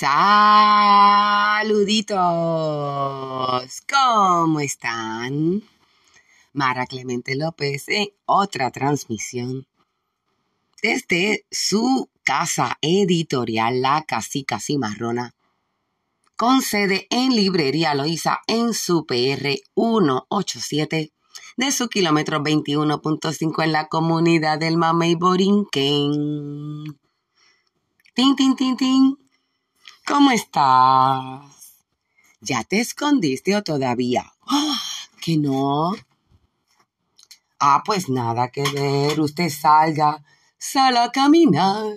Saluditos, ¿cómo están? Mara Clemente López en otra transmisión desde su casa editorial La Casica Cimarrona, con sede en Librería Loíza en su PR 187 de su kilómetro 21.5 en la comunidad del Mamey Borinquen. Tin, tin, tin, tin. ¿Cómo estás? ¿Ya te escondiste o todavía? ¡Ah! ¿Que no? Ah, pues nada que ver. Usted salga, sal a caminar.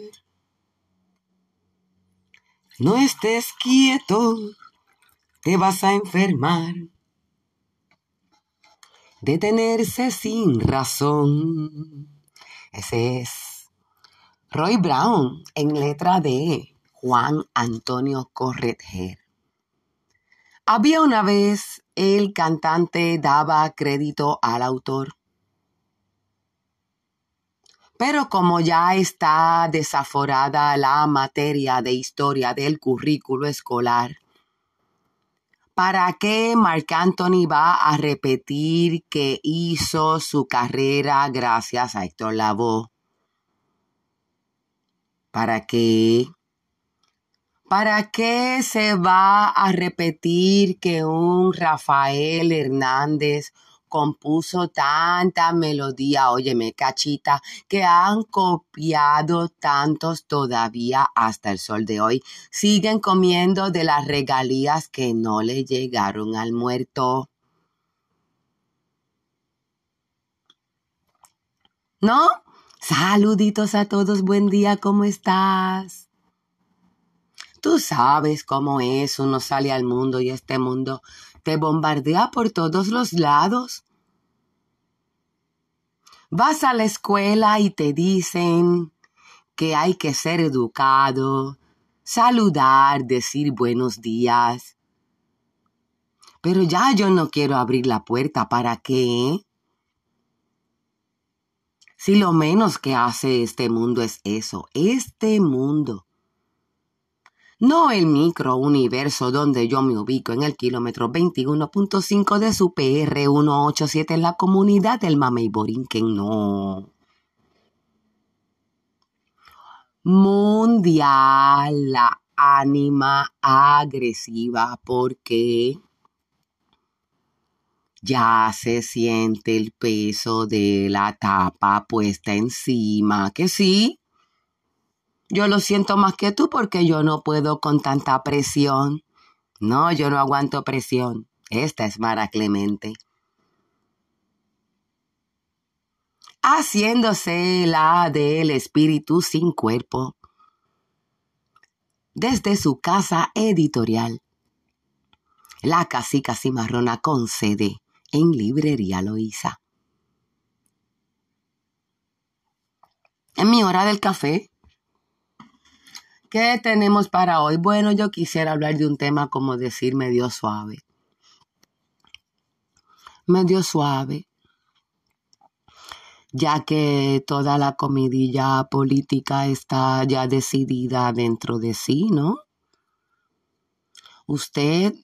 No estés quieto, te vas a enfermar. Detenerse sin razón. Ese es Roy Brown en letra de Juan Antonio Corretger. Había una vez el cantante daba crédito al autor. Pero como ya está desaforada la materia de historia del currículo escolar, ¿para qué Marc Anthony va a repetir que hizo su carrera gracias a Héctor Lavoe? ¿Para qué? ¿Para qué se va a repetir que un Rafael Hernández compuso tanta melodía, óyeme, cachita, que han copiado tantos todavía hasta el sol de hoy? Siguen comiendo de las regalías que no le llegaron al muerto. ¿No? Saluditos a todos, buen día, ¿cómo estás? Tú sabes cómo es, uno sale al mundo y este mundo te bombardea por todos los lados. Vas a la escuela y te dicen que hay que ser educado, saludar, decir buenos días. Pero ya yo no quiero abrir la puerta, ¿para qué? Si lo menos que hace este mundo es eso, este mundo no el microuniverso donde yo me ubico en el kilómetro 21.5 de su PR 187 en la comunidad del Mamey Borinquen, no. Mundial, la ánima agresiva, porque ya se siente el peso de la tapa puesta encima, que sí, yo lo siento más que tú porque yo no puedo con tanta presión. No, yo no aguanto presión. Esta es Mara Clemente. Haciéndose la del espíritu sin cuerpo. Desde su casa editorial. La casica cimarrona con sede en Librería Loíza. En mi hora del café, ¿Qué tenemos para hoy? Bueno, yo quisiera hablar de un tema como decir medio suave. Medio suave. Ya que toda la comidilla política está ya decidida dentro de sí, ¿no? Usted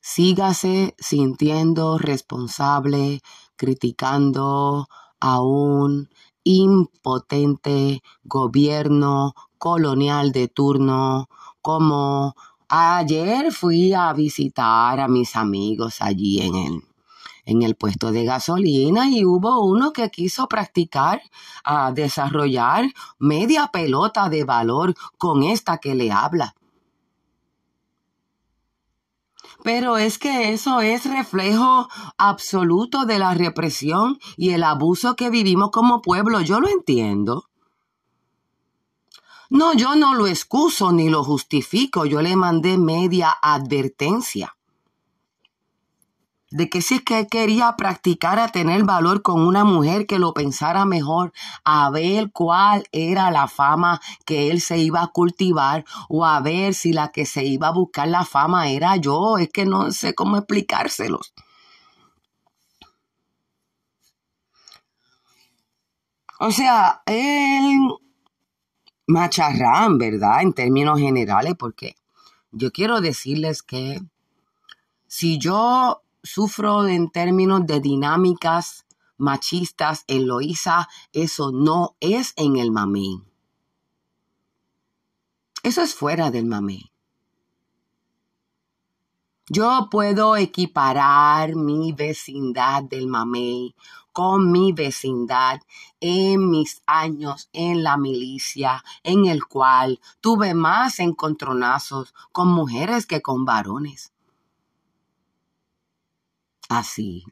sígase sintiendo responsable, criticando a un impotente gobierno colonial de turno, como ayer fui a visitar a mis amigos allí en el, en el puesto de gasolina y hubo uno que quiso practicar a desarrollar media pelota de valor con esta que le habla. Pero es que eso es reflejo absoluto de la represión y el abuso que vivimos como pueblo. Yo lo entiendo. No, yo no lo excuso ni lo justifico. Yo le mandé media advertencia de que si es que quería practicar a tener valor con una mujer que lo pensara mejor, a ver cuál era la fama que él se iba a cultivar o a ver si la que se iba a buscar la fama era yo. Es que no sé cómo explicárselos. O sea, él macharrán, ¿verdad? En términos generales, porque yo quiero decirles que si yo sufro en términos de dinámicas machistas en eso no es en el mamey. Eso es fuera del mamey. Yo puedo equiparar mi vecindad del mamey con mi vecindad en mis años en la milicia, en el cual tuve más encontronazos con mujeres que con varones. Así.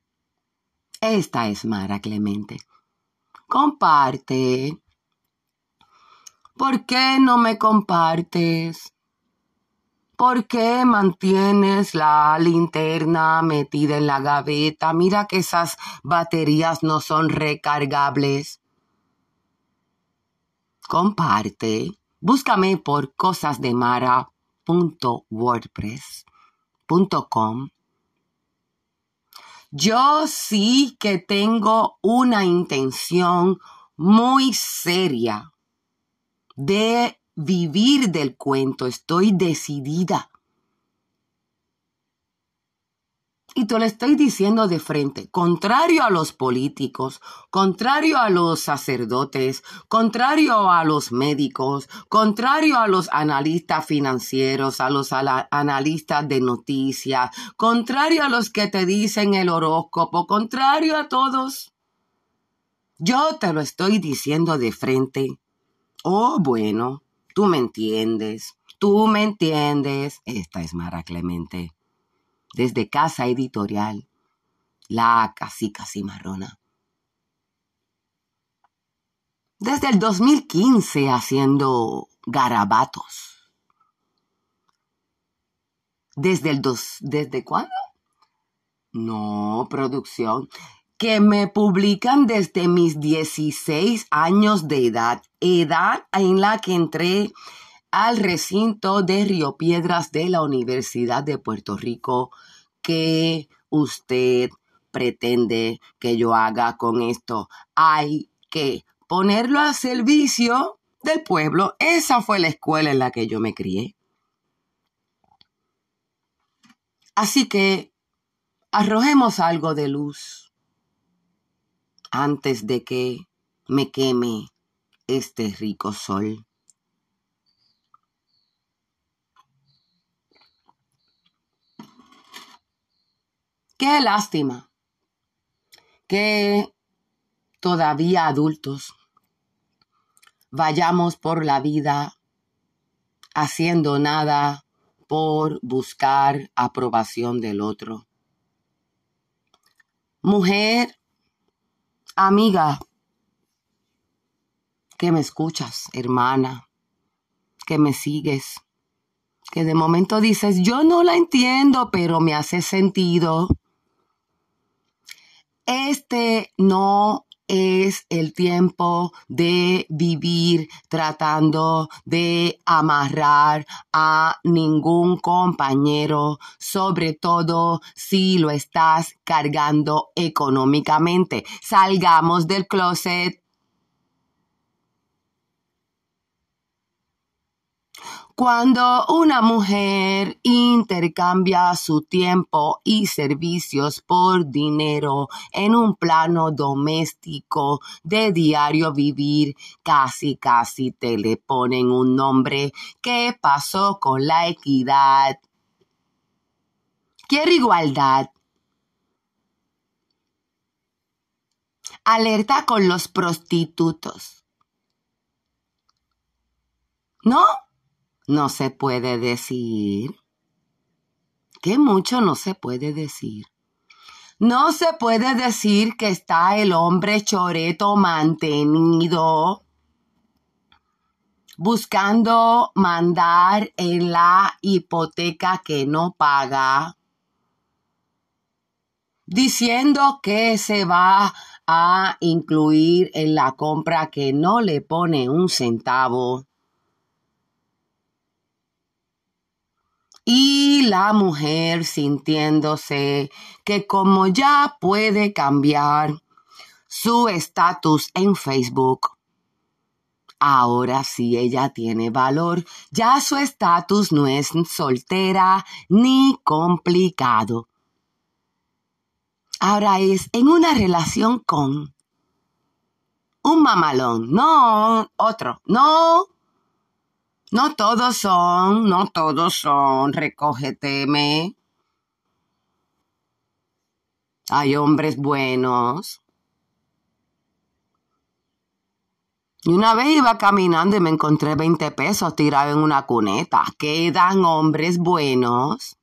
Esta es Mara Clemente. Comparte. ¿Por qué no me compartes? ¿Por qué mantienes la linterna metida en la gaveta? Mira que esas baterías no son recargables. Comparte. Búscame por cosasdemara.wordpress.com. Yo sí que tengo una intención muy seria de vivir del cuento, estoy decidida. Y te lo estoy diciendo de frente, contrario a los políticos, contrario a los sacerdotes, contrario a los médicos, contrario a los analistas financieros, a los analistas de noticias, contrario a los que te dicen el horóscopo, contrario a todos. Yo te lo estoy diciendo de frente. Oh, bueno, Tú me entiendes, tú me entiendes. Esta es Mara Clemente. Desde Casa Editorial, la casi casi marrona. Desde el 2015 haciendo garabatos. Desde el dos, ¿desde cuándo? No, producción que me publican desde mis 16 años de edad, edad en la que entré al recinto de Río Piedras de la Universidad de Puerto Rico, que usted pretende que yo haga con esto. Hay que ponerlo al servicio del pueblo. Esa fue la escuela en la que yo me crié. Así que arrojemos algo de luz antes de que me queme este rico sol. Qué lástima que todavía adultos vayamos por la vida haciendo nada por buscar aprobación del otro. Mujer amiga, que me escuchas, hermana, que me sigues, que de momento dices, yo no la entiendo, pero me hace sentido. Este no es el tiempo de vivir tratando de amarrar a ningún compañero, sobre todo si lo estás cargando económicamente. Salgamos del closet Cuando una mujer intercambia su tiempo y servicios por dinero en un plano doméstico de diario vivir, casi casi te le ponen un nombre. ¿Qué pasó con la equidad? Quiero igualdad. Alerta con los prostitutos. ¿No? No se puede decir. Que mucho no se puede decir. No se puede decir que está el hombre choreto mantenido buscando mandar en la hipoteca que no paga, diciendo que se va a incluir en la compra que no le pone un centavo y la mujer sintiéndose que como ya puede cambiar su estatus en Facebook, Ahora sí ella tiene valor, ya su estatus no es soltera ni complicado. Ahora es en una relación con un mamalón, no otro, no. No todos son, no todos son, recógeteme. Hay hombres buenos. Y una vez iba caminando y me encontré 20 pesos tirados en una cuneta. Quedan hombres buenos.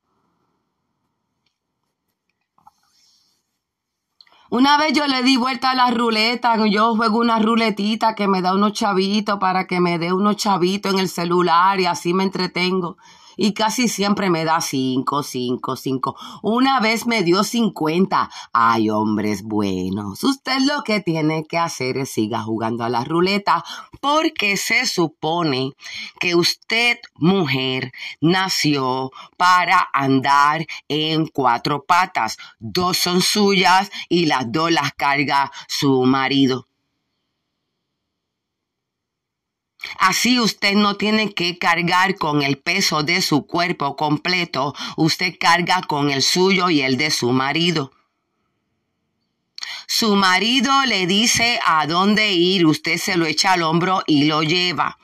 Una vez yo le di vuelta a la ruleta, yo juego una ruletita que me da unos chavitos para que me dé unos chavitos en el celular y así me entretengo y casi siempre me da cinco, cinco, cinco. Una vez me dio cincuenta. Ay, hombres buenos. Usted lo que tiene que hacer es siga jugando a la ruleta porque se supone que usted, mujer, nació para andar en cuatro patas. Dos son suyas y las dos las carga su marido. Así usted no tiene que cargar con el peso de su cuerpo completo, usted carga con el suyo y el de su marido. Su marido le dice a dónde ir, usted se lo echa al hombro y lo lleva.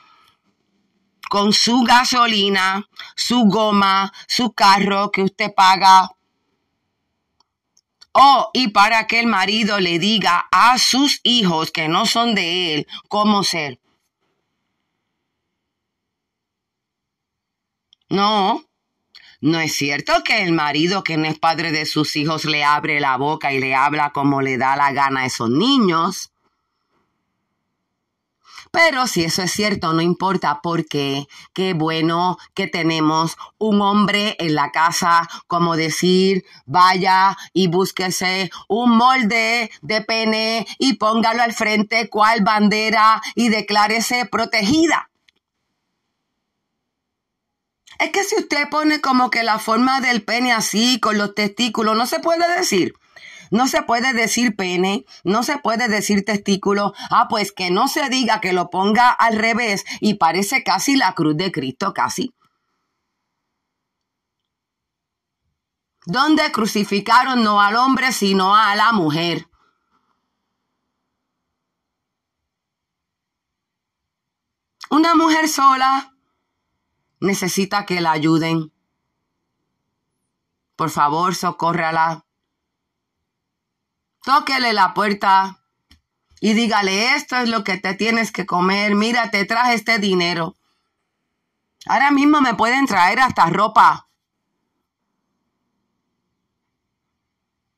Con su gasolina, su goma, su carro que usted paga. Oh, y para que el marido le diga a sus hijos que no son de él cómo ser. No, no es cierto que el marido que no es padre de sus hijos le abre la boca y le habla como le da la gana a esos niños. Pero si eso es cierto, no importa porque qué bueno que tenemos un hombre en la casa, como decir, vaya y búsquese un molde de pene y póngalo al frente cual bandera y declárese protegida. Es que si usted pone como que la forma del pene así, con los testículos, no se puede decir. No se puede decir pene, no se puede decir testículo. Ah, pues que no se diga que lo ponga al revés y parece casi la cruz de Cristo, casi. Donde crucificaron no al hombre, sino a la mujer. Una mujer sola necesita que la ayuden. Por favor, socórrala. Tóquele la puerta y dígale, esto es lo que te tienes que comer. Mira, te traje este dinero. Ahora mismo me pueden traer hasta ropa.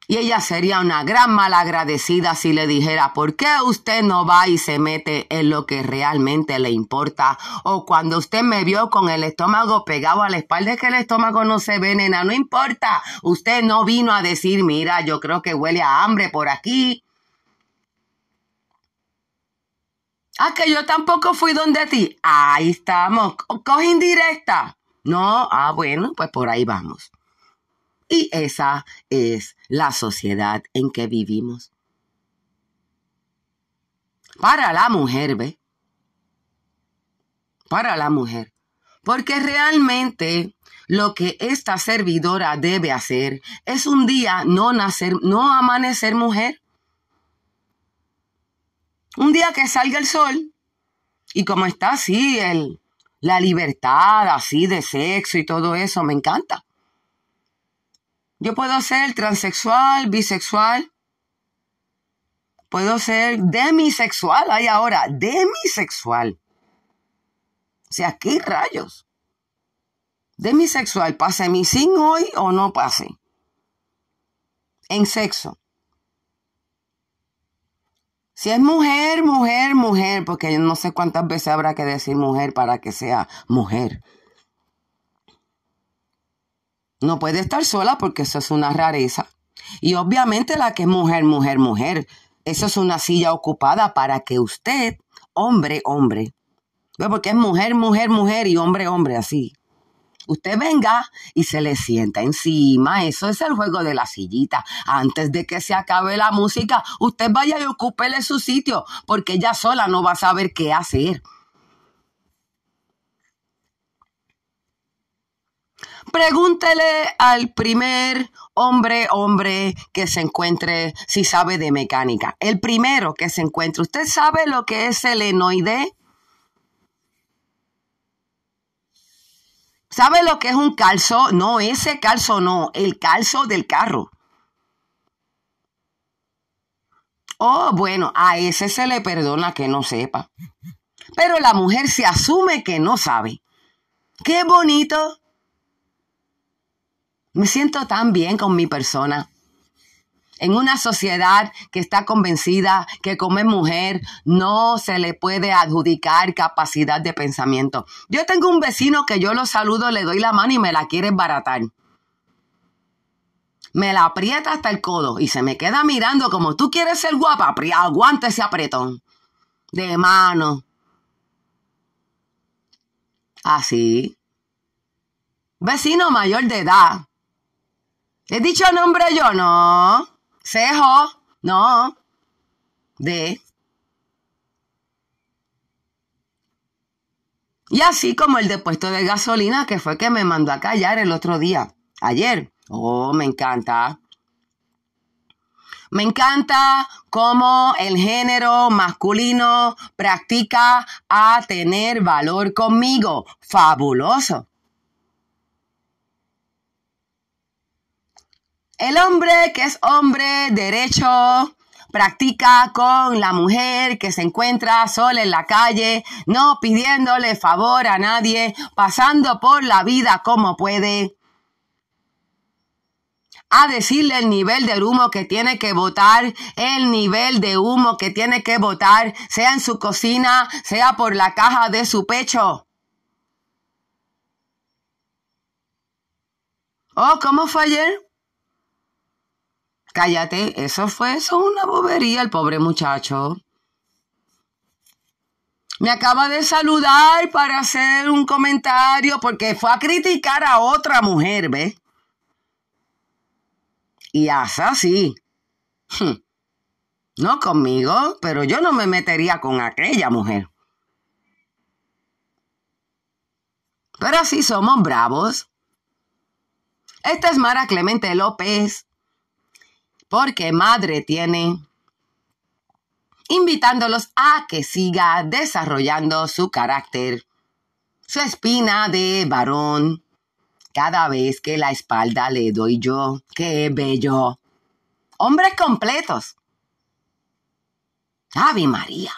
Y ella sería una gran malagradecida si le dijera, ¿por qué usted no va y se mete en lo que realmente le importa? O cuando usted me vio con el estómago pegado a la espalda, es que el estómago no se venena, no importa. Usted no vino a decir, mira, yo creo que huele a hambre por aquí. Ah, que yo tampoco fui donde ti. Ahí estamos. Coge indirecta. No, ah, bueno, pues por ahí vamos. Y esa es la sociedad en que vivimos. Para la mujer, ¿ve? Para la mujer. Porque realmente lo que esta servidora debe hacer es un día no nacer, no amanecer mujer. Un día que salga el sol y como está así el, la libertad así de sexo y todo eso, me encanta. Yo puedo ser transexual, bisexual. Puedo ser demisexual. Hay ahora, demisexual. O sea, ¿qué rayos? Demisexual, pase mi sin hoy o no pase. En sexo. Si es mujer, mujer, mujer, porque no sé cuántas veces habrá que decir mujer para que sea mujer. No puede estar sola porque eso es una rareza. Y obviamente la que es mujer, mujer, mujer. Eso es una silla ocupada para que usted, hombre, hombre, porque es mujer, mujer, mujer y hombre, hombre, así. Usted venga y se le sienta encima. Eso es el juego de la sillita. Antes de que se acabe la música, usted vaya y ocúpele su sitio, porque ella sola no va a saber qué hacer. Pregúntele al primer hombre, hombre que se encuentre si sabe de mecánica. El primero que se encuentre. ¿Usted sabe lo que es el enoide? ¿Sabe lo que es un calzo? No, ese calzo no, el calzo del carro. Oh, bueno, a ese se le perdona que no sepa. Pero la mujer se asume que no sabe. Qué bonito. Me siento tan bien con mi persona. En una sociedad que está convencida que como es mujer no se le puede adjudicar capacidad de pensamiento. Yo tengo un vecino que yo lo saludo, le doy la mano y me la quiere embaratar. Me la aprieta hasta el codo y se me queda mirando como tú quieres ser guapa, aguanta ese apretón. De mano. Así. Vecino mayor de edad. ¿He dicho nombre yo? No. Cejo. No. De. Y así como el depuesto de gasolina que fue que me mandó a callar el otro día. Ayer. Oh, me encanta. Me encanta cómo el género masculino practica a tener valor conmigo. Fabuloso. El hombre que es hombre derecho practica con la mujer que se encuentra sola en la calle, no pidiéndole favor a nadie, pasando por la vida como puede a decirle el nivel de humo que tiene que botar, el nivel de humo que tiene que botar, sea en su cocina, sea por la caja de su pecho. Oh, ¿cómo fue ayer? Cállate, eso fue eso una bobería el pobre muchacho. Me acaba de saludar para hacer un comentario porque fue a criticar a otra mujer, ¿ves? Y hasta así. Hmm. No conmigo, pero yo no me metería con aquella mujer. Pero así somos bravos. Esta es Mara Clemente López, porque madre tiene, invitándolos a que siga desarrollando su carácter, su espina de varón, cada vez que la espalda le doy yo. ¡Qué bello! Hombres completos. Ave María.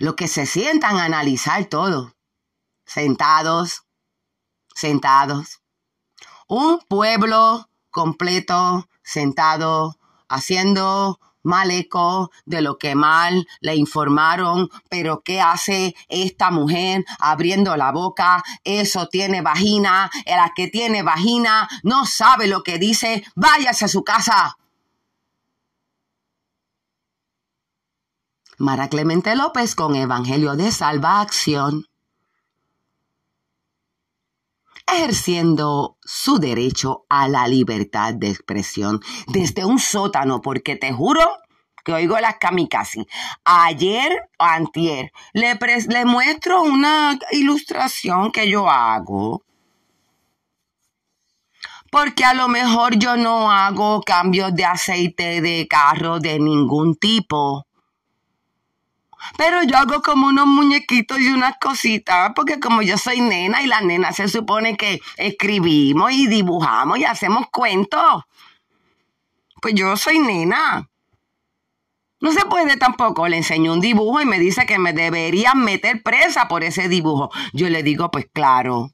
Lo que se sientan a analizar todo. Sentados, sentados. Un pueblo completo, sentado, haciendo mal eco de lo que mal le informaron, pero ¿qué hace esta mujer abriendo la boca? Eso tiene vagina, la que tiene vagina no sabe lo que dice, váyase a su casa. Mara Clemente López con Evangelio de Salva Acción. Ejerciendo su derecho a la libertad de expresión desde un sótano, porque te juro que oigo las kamikaze. Ayer o antier le, le muestro una ilustración que yo hago. Porque a lo mejor yo no hago cambios de aceite de carro de ningún tipo. Pero yo hago como unos muñequitos y unas cositas, porque como yo soy nena y la nena se supone que escribimos y dibujamos y hacemos cuentos. Pues yo soy nena. No se puede tampoco. Le enseño un dibujo y me dice que me deberían meter presa por ese dibujo. Yo le digo, pues claro.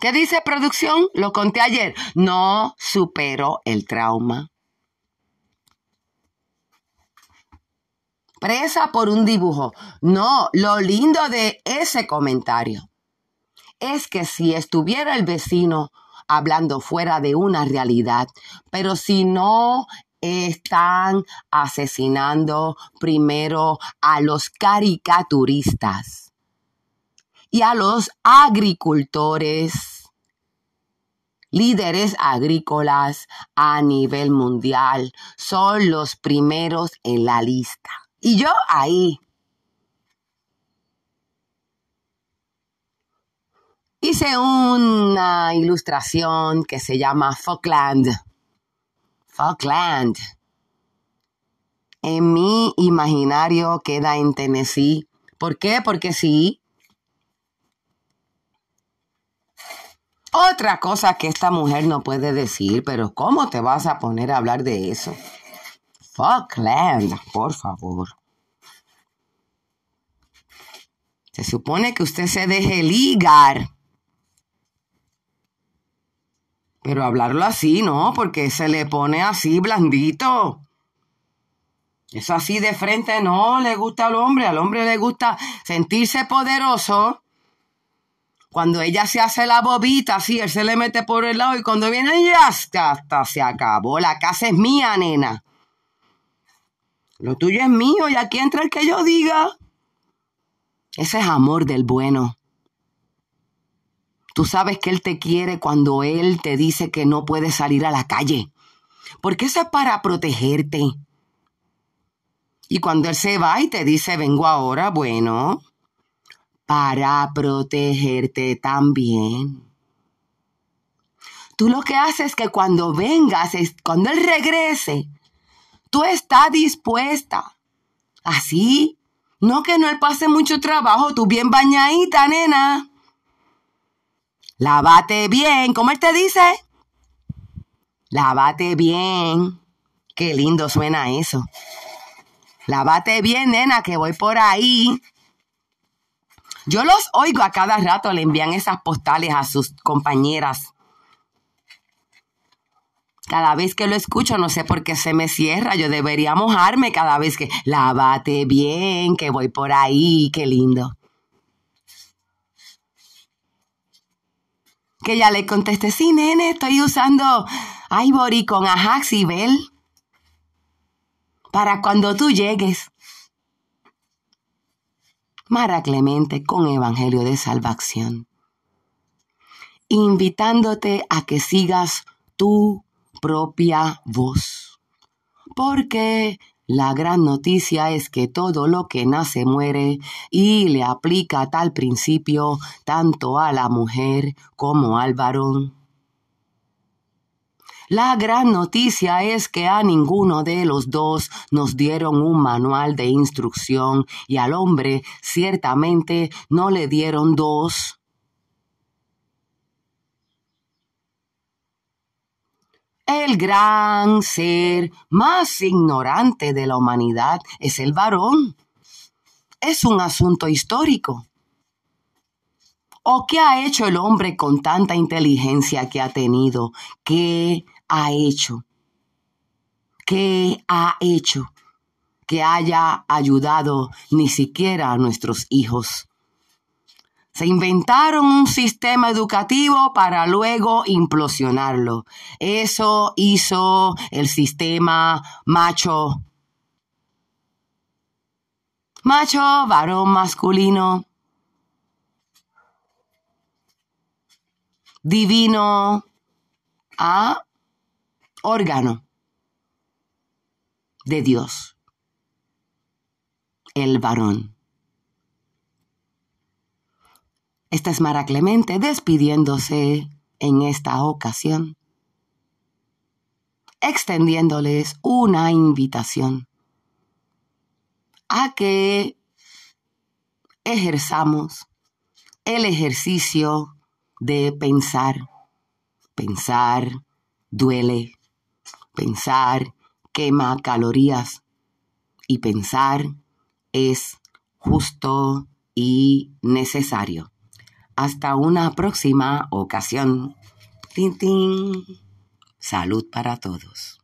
¿Qué dice producción? Lo conté ayer. No supero el trauma. Presa por un dibujo. No, lo lindo de ese comentario es que si estuviera el vecino hablando fuera de una realidad, pero si no están asesinando primero a los caricaturistas y a los agricultores, líderes agrícolas a nivel mundial, son los primeros en la lista. Y yo ahí. hice una ilustración que se llama Falkland. Falkland. En mi imaginario queda en Tennessee. ¿Por qué? Porque sí. Otra cosa que esta mujer no puede decir, pero ¿cómo te vas a poner a hablar de eso? Falkland, por favor. Se supone que usted se deje ligar. Pero hablarlo así, ¿no? Porque se le pone así blandito. Eso así de frente no le gusta al hombre. Al hombre le gusta sentirse poderoso cuando ella se hace la bobita, así, él se le mete por el lado y cuando viene, ya está, hasta se acabó. La casa es mía, nena. Lo tuyo es mío y aquí entra el que yo diga. Ese es amor del bueno. Tú sabes que Él te quiere cuando Él te dice que no puedes salir a la calle. Porque eso es para protegerte. Y cuando Él se va y te dice, vengo ahora, bueno, para protegerte también. Tú lo que haces es que cuando vengas, cuando Él regrese, tú estás dispuesta. Así, no que no Él pase mucho trabajo, tú bien bañadita, nena. Lávate bien, ¿cómo Él te dice? Lávate bien. Qué lindo suena eso. Lávate bien, nena, que voy por ahí. Yo los oigo a cada rato, le envían esas postales a sus compañeras. Cada vez que lo escucho, no sé por qué se me cierra. Yo debería mojarme cada vez que lávate bien, que voy por ahí, qué lindo. Que ya le contesté, sí, nene, estoy usando Ivory con Ajax y Bell para cuando tú llegues. Mara Clemente con Evangelio de Salvación, invitándote a que sigas tu propia voz. Porque la gran noticia es que todo lo que nace muere y le aplica tal principio tanto a la mujer como al varón. La gran noticia es que a ninguno de los dos nos dieron un manual de instrucción y al hombre ciertamente no le dieron dos. El gran ser más ignorante de la humanidad es el varón. Es un asunto histórico. ¿O qué ha hecho el hombre con tanta inteligencia que ha tenido? ¿Qué ha hecho? ¿Qué ha hecho que haya ayudado ni siquiera a nuestros hijos? Se inventaron un sistema educativo para luego implosionarlo. Eso hizo el sistema macho. Macho, varón masculino. Divino. A órgano de Dios, el varón. Esta es Mara Clemente despidiéndose en esta ocasión, extendiéndoles una invitación a que ejerzamos el ejercicio de pensar. Pensar duele, Pensar quema calorías y pensar es justo y necesario. Hasta una próxima ocasión. Tin, tin. Salud para todos.